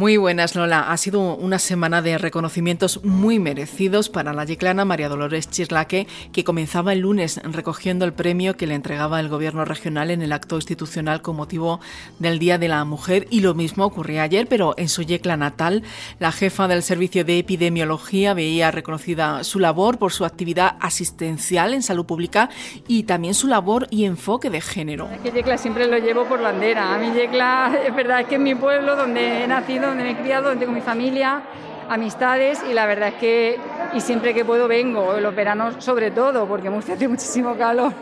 Muy buenas, Lola. Ha sido una semana de reconocimientos muy merecidos para la yeclana María Dolores Chislaque, que comenzaba el lunes recogiendo el premio que le entregaba el Gobierno regional en el acto institucional con motivo del Día de la Mujer. Y lo mismo ocurría ayer, pero en su yecla natal, la jefa del Servicio de Epidemiología veía reconocida su labor por su actividad asistencial en salud pública y también su labor y enfoque de género. Que yecla siempre lo llevo por bandera. A mi yecla es verdad que en mi pueblo, donde he nacido, donde me he criado, donde tengo mi familia, amistades y la verdad es que y siempre que puedo vengo, los veranos sobre todo, porque Murcia hace muchísimo calor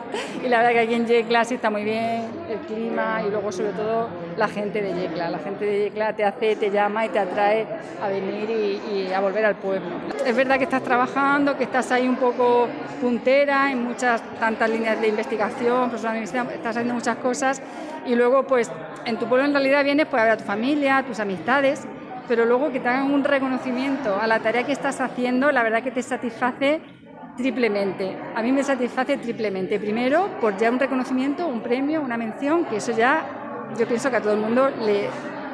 y la verdad que aquí en Yecla sí está muy bien el clima y luego sobre todo la gente de Yecla. La gente de Yecla te hace, te llama y te atrae a venir y, a volver al pueblo. Es verdad que estás trabajando, que estás ahí un poco puntera en muchas tantas líneas de investigación, estás haciendo muchas cosas y luego pues en tu pueblo en realidad vienes pues a ver a tu familia, a tus amistades pero luego que te hagan un reconocimiento a la tarea que estás haciendo, la verdad que te satisface triplemente. A mí me satisface triplemente. Primero, por ya un reconocimiento, un premio, una mención, que eso ya yo pienso que a todo el mundo le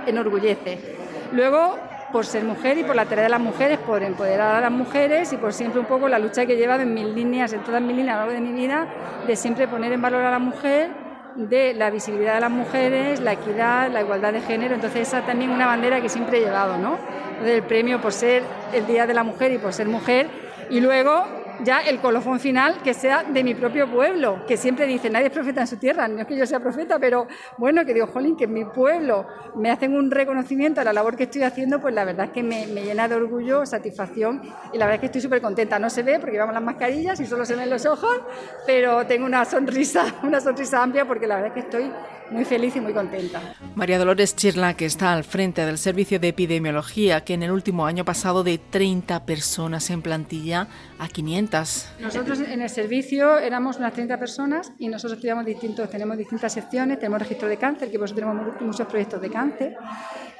enorgullece. Luego, por ser mujer y por la tarea de las mujeres, por empoderar a las mujeres y por siempre un poco la lucha que he llevado en mis líneas, en todas mis líneas a lo largo de mi vida, de siempre poner en valor a la mujer de la visibilidad de las mujeres, la equidad, la igualdad de género. Entonces esa también una bandera que siempre he llevado, ¿no? El premio por ser el Día de la Mujer y por ser mujer. Y luego ya el colofón final que sea de mi propio pueblo, que siempre dice, nadie es profeta en su tierra, no es que yo sea profeta, pero bueno, que digo, jolín, que en mi pueblo me hacen un reconocimiento a la labor que estoy haciendo, pues la verdad es que me, me llena de orgullo, satisfacción y la verdad es que estoy súper contenta. No se ve porque llevamos las mascarillas y solo se ven los ojos, pero tengo una sonrisa, una sonrisa amplia porque la verdad es que estoy muy feliz y muy contenta. María Dolores Chirla, que está al frente del Servicio de Epidemiología, que en el último año ha pasado de 30 personas en plantilla a 500. Nosotros en el servicio éramos unas 30 personas y nosotros estudiamos distintos, tenemos distintas secciones, tenemos registro de cáncer, que por eso tenemos muchos proyectos de cáncer,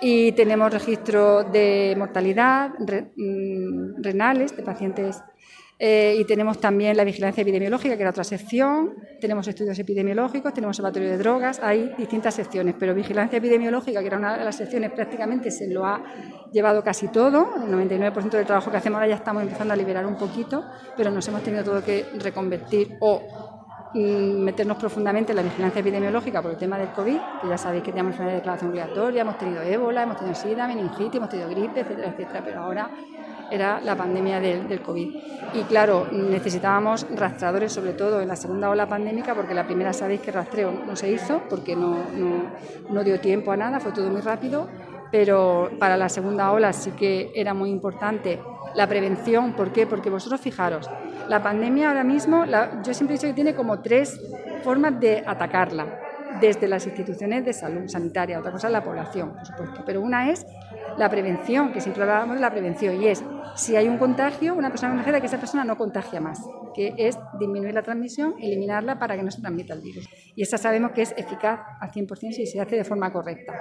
y tenemos registro de mortalidad, mm, renales, de pacientes eh, y tenemos también la vigilancia epidemiológica, que era otra sección, tenemos estudios epidemiológicos, tenemos observatorio de drogas, hay distintas secciones, pero vigilancia epidemiológica, que era una de las secciones, prácticamente se lo ha llevado casi todo, el 99% del trabajo que hacemos ahora ya estamos empezando a liberar un poquito, pero nos hemos tenido todo que reconvertir o mm, meternos profundamente en la vigilancia epidemiológica por el tema del COVID, que ya sabéis que tenemos una declaración obligatoria, hemos tenido ébola, hemos tenido sida, meningitis, hemos tenido gripe, etcétera, etcétera, pero ahora era la pandemia del, COVID. Y claro, necesitábamos rastreadores, sobre todo en la segunda ola pandémica, porque la primera sabéis que rastreo no se hizo, porque no, no dio tiempo a nada, fue todo muy rápido, pero para la segunda ola sí que era muy importante la prevención. ¿Por qué? Porque vosotros fijaros, la pandemia ahora mismo, yo siempre he dicho que tiene como tres formas de atacarla desde las instituciones de salud sanitaria, otra cosa es la población, por supuesto, pero una es la prevención, que siempre hablábamos de la prevención, y es si hay un contagio, una persona contagiada, que esa persona no contagia más, que es disminuir la transmisión, eliminarla para que no se transmita el virus. Y esa sabemos que es eficaz al 100% si se hace de forma correcta.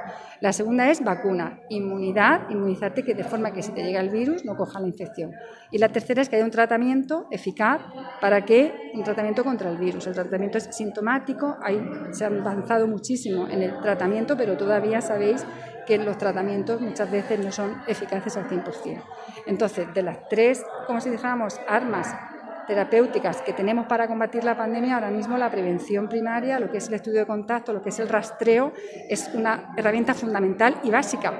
La segunda es vacuna, inmunidad, inmunizarte que de forma que si te llega el virus no coja la infección. Y la tercera es que haya un tratamiento eficaz para que un tratamiento contra el virus. El tratamiento es sintomático, hay, se ha avanzado muchísimo en el tratamiento, pero todavía sabéis que los tratamientos muchas veces no son eficaces al 100%. Entonces, de las tres, como si dijéramos, armas terapéuticas que tenemos para combatir la pandemia, ahora mismo la prevención primaria, lo que es el estudio de contacto, lo que es el rastreo, es una herramienta fundamental y básica,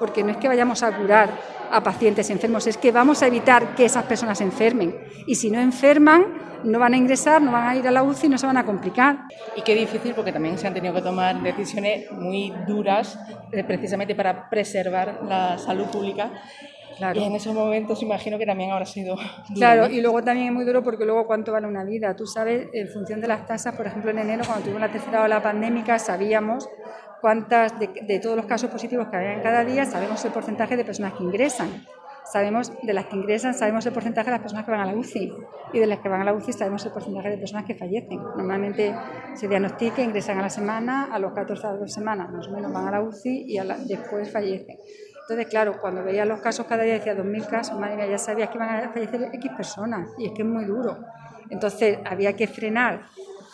porque no es que vayamos a curar a pacientes enfermos, es que vamos a evitar que esas personas enfermen. Y si no enferman, no van a ingresar, no van a ir a la UCI, no se van a complicar. Y qué difícil porque también se han tenido que tomar decisiones muy duras eh, precisamente para preservar la salud pública. Claro. Y en esos momentos imagino que también habrá sido duro. Claro, y luego también es muy duro porque luego cuánto vale una vida. Tú sabes, en función de las tasas, por ejemplo en enero, cuando tuvimos la tercera ola pandémica, sabíamos cuántas de, de todos los casos positivos que había en cada día, sabemos el porcentaje de personas que ingresan sabemos de las que ingresan, sabemos el porcentaje de las personas que van a la UCI y de las que van a la UCI sabemos el porcentaje de personas que fallecen. Normalmente se diagnostica, ingresan a la semana, a los 14 a dos semanas más o menos van a la UCI y después fallecen. Entonces, claro, cuando veía los casos cada día decía 2.000 casos, madre mía, ya sabías que iban a fallecer X personas y es que es muy duro. Entonces, había que frenar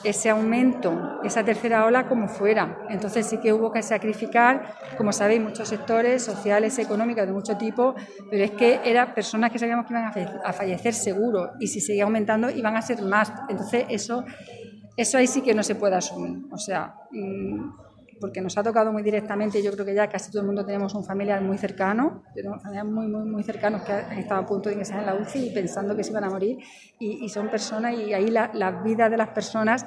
ese aumento, esa tercera ola como fuera. Entonces sí que hubo que sacrificar, como sabéis, muchos sectores sociales, económicos de mucho tipo, pero es que eran personas que sabíamos que iban a fallecer seguro y si seguía aumentando iban a ser más. Entonces eso, eso ahí sí que no se puede asumir. O sea, mm, porque nos ha tocado muy directamente, yo creo que ya casi todo el mundo tenemos un familiar muy cercano, tenemos familiares muy, muy, muy cercanos que han estado a punto de ingresar en la UCI y pensando que se iban a morir, y, son personas, y ahí la, la vida de las personas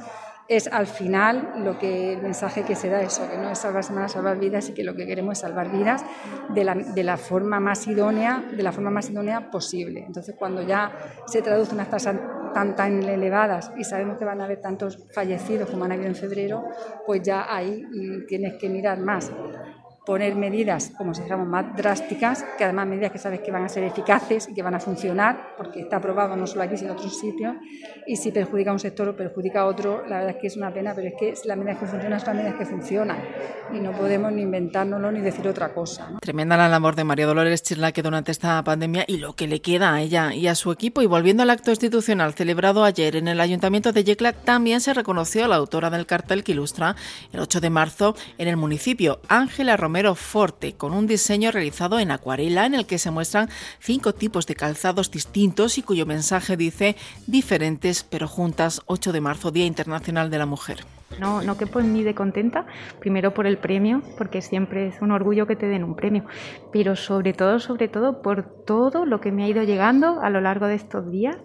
es al final lo que el mensaje que se da eso, que no es salvar semanas, salvar vidas y que lo que queremos es salvar vidas de la, de la, forma más idónea, de la forma más idónea posible. Entonces, cuando ya se traduce unas tasas tan tan elevadas y sabemos que van a haber tantos fallecidos como han habido en febrero, pues ya ahí mm, tienes que mirar más poner medidas, como si dijéramos, más drásticas, que además medidas que sabes que van a ser eficaces y que van a funcionar, porque está aprobado no solo aquí, sino en otros sitios, y si perjudica a un sector o perjudica a otro, la verdad es que es una pena, pero es que las medidas que funcionan son las medidas que funcionan, y no podemos ni inventárnoslo ni decir otra cosa. Tremenda la labor de María Dolores Chirlaque durante esta pandemia y lo que le queda a ella y a su equipo. Y volviendo al acto institucional celebrado ayer en el Ayuntamiento de Yecla, también se reconoció a la autora del cartel que ilustra el 8 de marzo en el municipio, Ángela Romero Forte, con un diseño realizado en acuarela en el que se muestran cinco tipos de calzados distintos y cuyo mensaje dice diferentes pero juntas 8 de marzo, Día Internacional de la Mujer. No, no quepo en mí de contenta, primero por el premio, porque siempre es un orgullo que te den un premio, pero sobre todo, sobre todo por todo lo que me ha ido llegando a lo largo de estos días.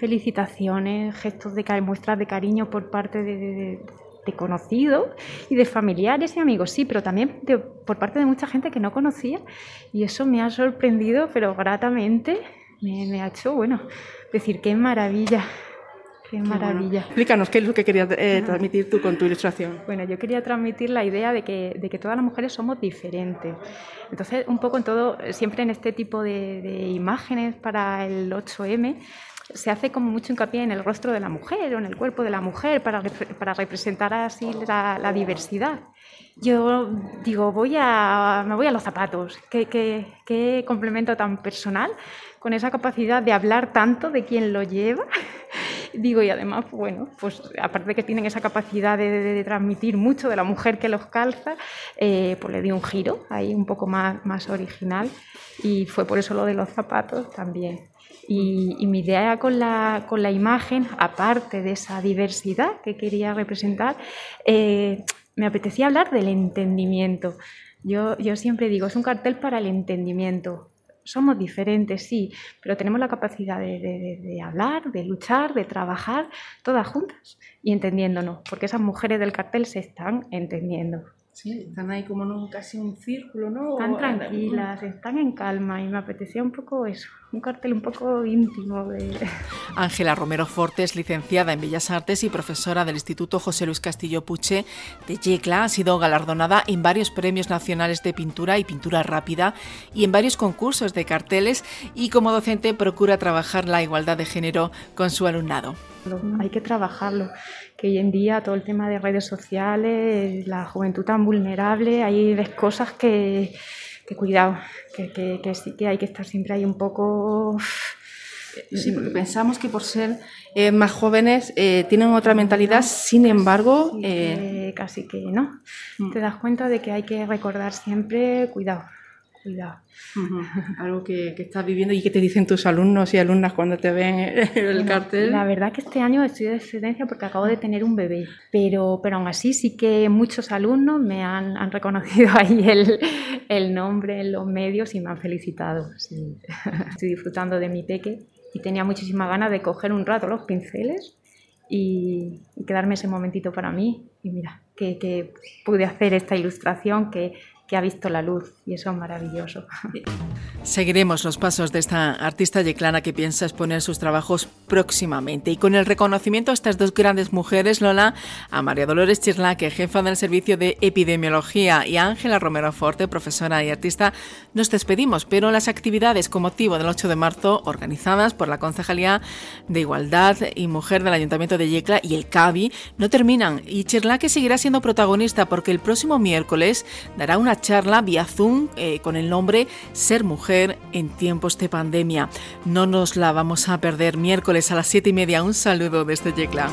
Felicitaciones, gestos de muestras de cariño por parte de de conocidos y de familiares y amigos, sí, pero también por parte de mucha gente que no conocía y eso me ha sorprendido, pero gratamente me, ha hecho, bueno, decir, qué maravilla. Qué maravilla. Explícanos, ¿qué es lo que querías eh, transmitir tú con tu ilustración? Bueno, yo quería transmitir la idea de que, de que, todas las mujeres somos diferentes. Entonces, un poco en todo, siempre en este tipo de, de imágenes para el 8M, se hace como mucho hincapié en el rostro de la mujer o en el cuerpo de la mujer para, para representar así la, diversidad. Yo digo, voy a, me voy a los zapatos. ¿Qué, qué, complemento tan personal con esa capacidad de hablar tanto de quien lo lleva. Digo, y además, bueno, pues aparte de que tienen esa capacidad de, transmitir mucho de la mujer que los calza, eh, pues le di un giro ahí un poco más, más original y fue por eso lo de los zapatos también. Y, mi idea con la, con la, imagen, aparte de esa diversidad que quería representar, eh, me apetecía hablar del entendimiento. Yo, yo siempre digo, es un cartel para el entendimiento. Somos diferentes, sí, pero tenemos la capacidad de, de, de, hablar, de luchar, de trabajar, todas juntas y entendiéndonos, porque esas mujeres del cartel se están entendiendo. Sí, están ahí como en casi un círculo, ¿no? Están tranquilas, están en calma y me apetecía un poco eso, un cartel un poco íntimo de... Ángela Romero Fortes, licenciada en Bellas Artes y profesora del Instituto José Luis Castillo Puche de Yecla, ha sido galardonada en varios premios nacionales de pintura y pintura rápida y en varios concursos de carteles y como docente procura trabajar la igualdad de género con su alumnado. Hay que trabajarlo que hoy en día todo el tema de redes sociales, la juventud tan vulnerable, hay ves cosas que, que cuidado, que, que, sí que hay que estar siempre ahí un poco... Sí, porque pensamos que por ser eh, más jóvenes eh, tienen otra mentalidad, sin embargo... Eh, casi que no. Mm. Te das cuenta de que hay que recordar siempre, cuidado, cuidado. Algo que, que, estás viviendo y que te dicen tus alumnos y alumnas cuando te ven el cartel. La verdad que este año estoy de excedencia porque acabo de tener un bebé, pero, pero aún así sí que muchos alumnos me han, han reconocido ahí el, el, nombre en los medios y me han felicitado. Estoy disfrutando de mi peque y tenía muchísimas ganas de coger un rato los pinceles y, y quedarme ese momentito para mí. Y mira, que, que pude hacer esta ilustración que que ha visto la luz y eso es maravilloso. Seguiremos los pasos de esta artista yeclana que piensa exponer sus trabajos próximamente. Y con el reconocimiento a estas dos grandes mujeres, Lola, a María Dolores Chirlaque, jefa del Servicio de Epidemiología y a Ángela Romero Forte, profesora y artista, nos despedimos, pero las actividades con motivo del 8 de marzo organizadas por la Concejalía de Igualdad y Mujer del Ayuntamiento de Yecla y el CABI no terminan. Y Chirlaque seguirá siendo protagonista porque el próximo miércoles dará una charla vía Zoom eh, con el nombre Ser Mujer en tiempos de pandemia. No nos la vamos a perder miércoles a las siete y media. Un saludo desde Yecla.